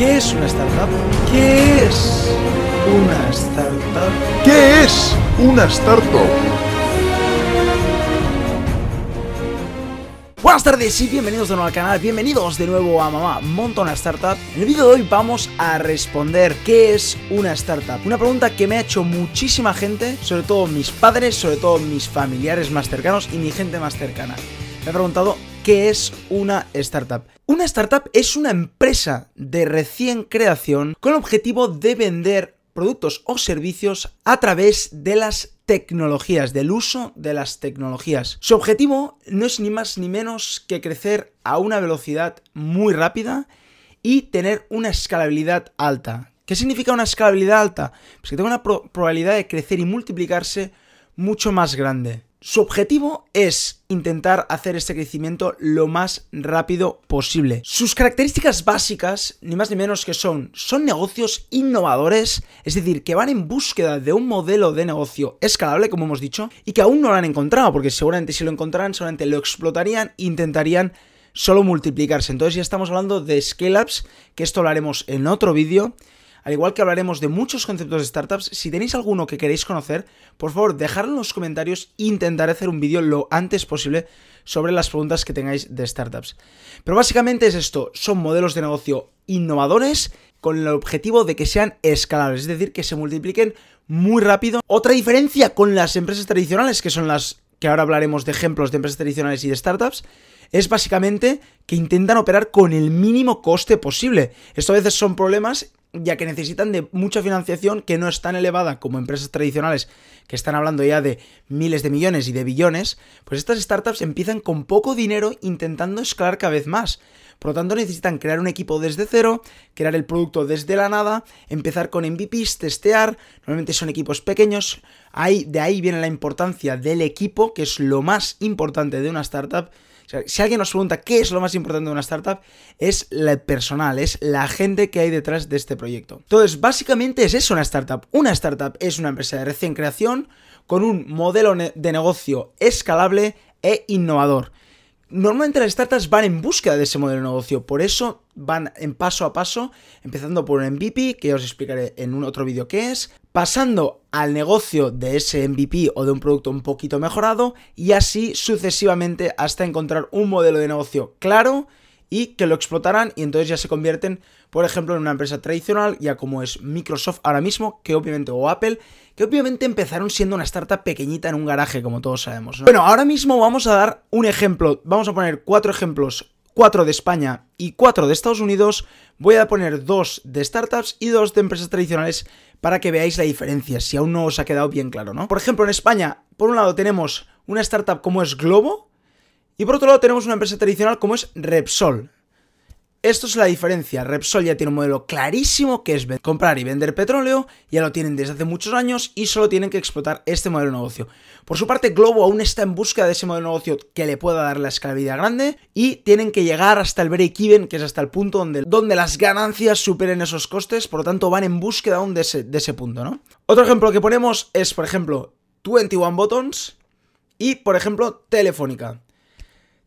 ¿Qué es una startup? ¿Qué es una startup? ¿Qué es una startup? Buenas tardes y bienvenidos de nuevo al canal, bienvenidos de nuevo a Mamá Monta una Startup. En el vídeo de hoy vamos a responder qué es una startup. Una pregunta que me ha hecho muchísima gente, sobre todo mis padres, sobre todo mis familiares más cercanos y mi gente más cercana. Me ha preguntado qué es una startup. Una startup es una empresa de recién creación con el objetivo de vender productos o servicios a través de las tecnologías, del uso de las tecnologías. Su objetivo no es ni más ni menos que crecer a una velocidad muy rápida y tener una escalabilidad alta. ¿Qué significa una escalabilidad alta? Pues que tenga una probabilidad de crecer y multiplicarse mucho más grande. Su objetivo es intentar hacer este crecimiento lo más rápido posible. Sus características básicas, ni más ni menos que son, son negocios innovadores, es decir, que van en búsqueda de un modelo de negocio escalable, como hemos dicho, y que aún no lo han encontrado, porque seguramente si lo encontraran, seguramente lo explotarían e intentarían solo multiplicarse. Entonces ya estamos hablando de scale-ups, que esto lo haremos en otro vídeo. Al igual que hablaremos de muchos conceptos de startups, si tenéis alguno que queréis conocer, por favor, dejadlo en los comentarios e intentaré hacer un vídeo lo antes posible sobre las preguntas que tengáis de startups. Pero básicamente es esto, son modelos de negocio innovadores con el objetivo de que sean escalables, es decir, que se multipliquen muy rápido. Otra diferencia con las empresas tradicionales, que son las que ahora hablaremos de ejemplos de empresas tradicionales y de startups, es básicamente que intentan operar con el mínimo coste posible. Esto a veces son problemas ya que necesitan de mucha financiación que no es tan elevada como empresas tradicionales que están hablando ya de miles de millones y de billones, pues estas startups empiezan con poco dinero intentando escalar cada vez más. Por lo tanto, necesitan crear un equipo desde cero, crear el producto desde la nada, empezar con MVPs, testear. Normalmente son equipos pequeños. Ahí, de ahí viene la importancia del equipo, que es lo más importante de una startup si alguien nos pregunta qué es lo más importante de una startup, es el personal, es la gente que hay detrás de este proyecto. Entonces, básicamente es eso una startup. Una startup es una empresa de recién creación con un modelo de negocio escalable e innovador. Normalmente las startups van en búsqueda de ese modelo de negocio, por eso van en paso a paso, empezando por un MVP, que os explicaré en un otro vídeo qué es, pasando al negocio de ese MVP o de un producto un poquito mejorado, y así sucesivamente hasta encontrar un modelo de negocio claro y que lo explotarán y entonces ya se convierten, por ejemplo, en una empresa tradicional, ya como es Microsoft ahora mismo, que obviamente, o Apple, que obviamente empezaron siendo una startup pequeñita en un garaje, como todos sabemos. Bueno, ahora mismo vamos a dar un ejemplo, vamos a poner cuatro ejemplos, cuatro de España y cuatro de Estados Unidos. Voy a poner dos de startups y dos de empresas tradicionales para que veáis la diferencia, si aún no os ha quedado bien claro, ¿no? Por ejemplo, en España, por un lado tenemos una startup como es Globo, y por otro lado tenemos una empresa tradicional como es Repsol. Esto es la diferencia. Repsol ya tiene un modelo clarísimo que es comprar y vender petróleo, ya lo tienen desde hace muchos años y solo tienen que explotar este modelo de negocio. Por su parte, Globo aún está en busca de ese modelo de negocio que le pueda dar la escalabilidad grande y tienen que llegar hasta el break-even, que es hasta el punto donde, donde las ganancias superen esos costes, por lo tanto van en búsqueda aún de ese, de ese punto, ¿no? Otro ejemplo que ponemos es, por ejemplo, 21 Buttons y, por ejemplo, Telefónica.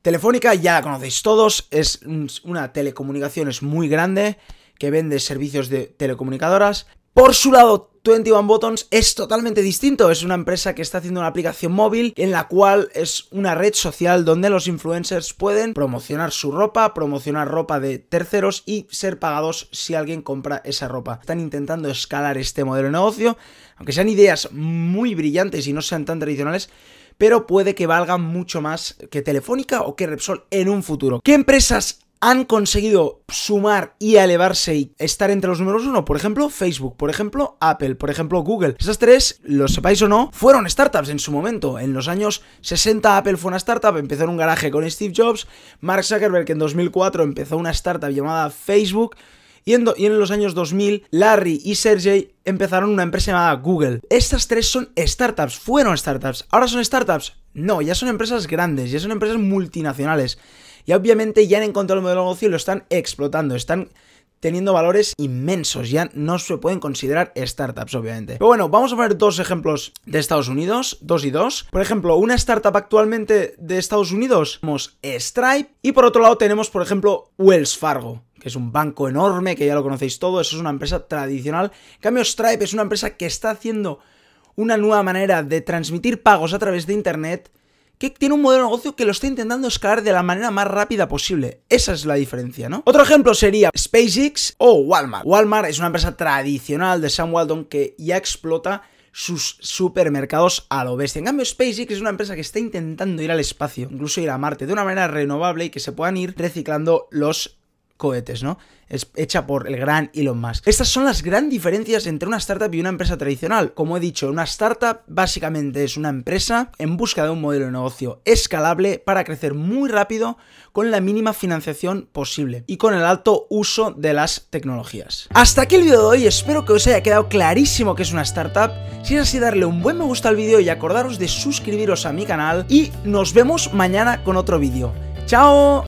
Telefónica ya la conocéis todos, es una telecomunicaciones muy grande que vende servicios de telecomunicadoras. Por su lado, 21 Buttons es totalmente distinto, es una empresa que está haciendo una aplicación móvil en la cual es una red social donde los influencers pueden promocionar su ropa, promocionar ropa de terceros y ser pagados si alguien compra esa ropa. Están intentando escalar este modelo de negocio, aunque sean ideas muy brillantes y no sean tan tradicionales, pero puede que valgan mucho más que Telefónica o que Repsol en un futuro. ¿Qué empresas han conseguido sumar y elevarse y estar entre los números uno. Por ejemplo, Facebook, por ejemplo, Apple, por ejemplo, Google. Esas tres, lo sepáis o no, fueron startups en su momento. En los años 60 Apple fue una startup, empezó en un garaje con Steve Jobs. Mark Zuckerberg en 2004 empezó una startup llamada Facebook. Y en, los años 2000, Larry y Sergey empezaron una empresa llamada Google. Estas tres son startups, fueron startups. ¿Ahora son startups? No, ya son empresas grandes, ya son empresas multinacionales. Y obviamente ya han encontrado el modelo de negocio y lo están explotando, están teniendo valores inmensos. Ya no se pueden considerar startups, obviamente. Pero bueno, vamos a ver dos ejemplos de Estados Unidos, dos y dos. Por ejemplo, una startup actualmente de Estados Unidos, tenemos Stripe. Y por otro lado tenemos, por ejemplo, Wells Fargo que es un banco enorme, que ya lo conocéis todo, eso es una empresa tradicional. En cambio, Stripe es una empresa que está haciendo una nueva manera de transmitir pagos a través de Internet que tiene un modelo de negocio que lo está intentando escalar de la manera más rápida posible. Esa es la diferencia, ¿no? Otro ejemplo sería SpaceX o Walmart. Walmart es una empresa tradicional de Sam Walton que ya explota sus supermercados a lo bestia. En cambio, SpaceX es una empresa que está intentando ir al espacio, incluso ir a Marte, de una manera renovable y que se puedan ir reciclando los cohetes, ¿no? Es hecha por el gran Elon Musk. Estas son las gran diferencias entre una startup y una empresa tradicional. Como he dicho, una startup básicamente es una empresa en busca de un modelo de negocio escalable para crecer muy rápido con la mínima financiación posible y con el alto uso de las tecnologías. Hasta aquí el vídeo de hoy, espero que os haya quedado clarísimo que es una startup. Si es así, darle un buen me gusta al vídeo y acordaros de suscribiros a mi canal y nos vemos mañana con otro vídeo. ¡Chao!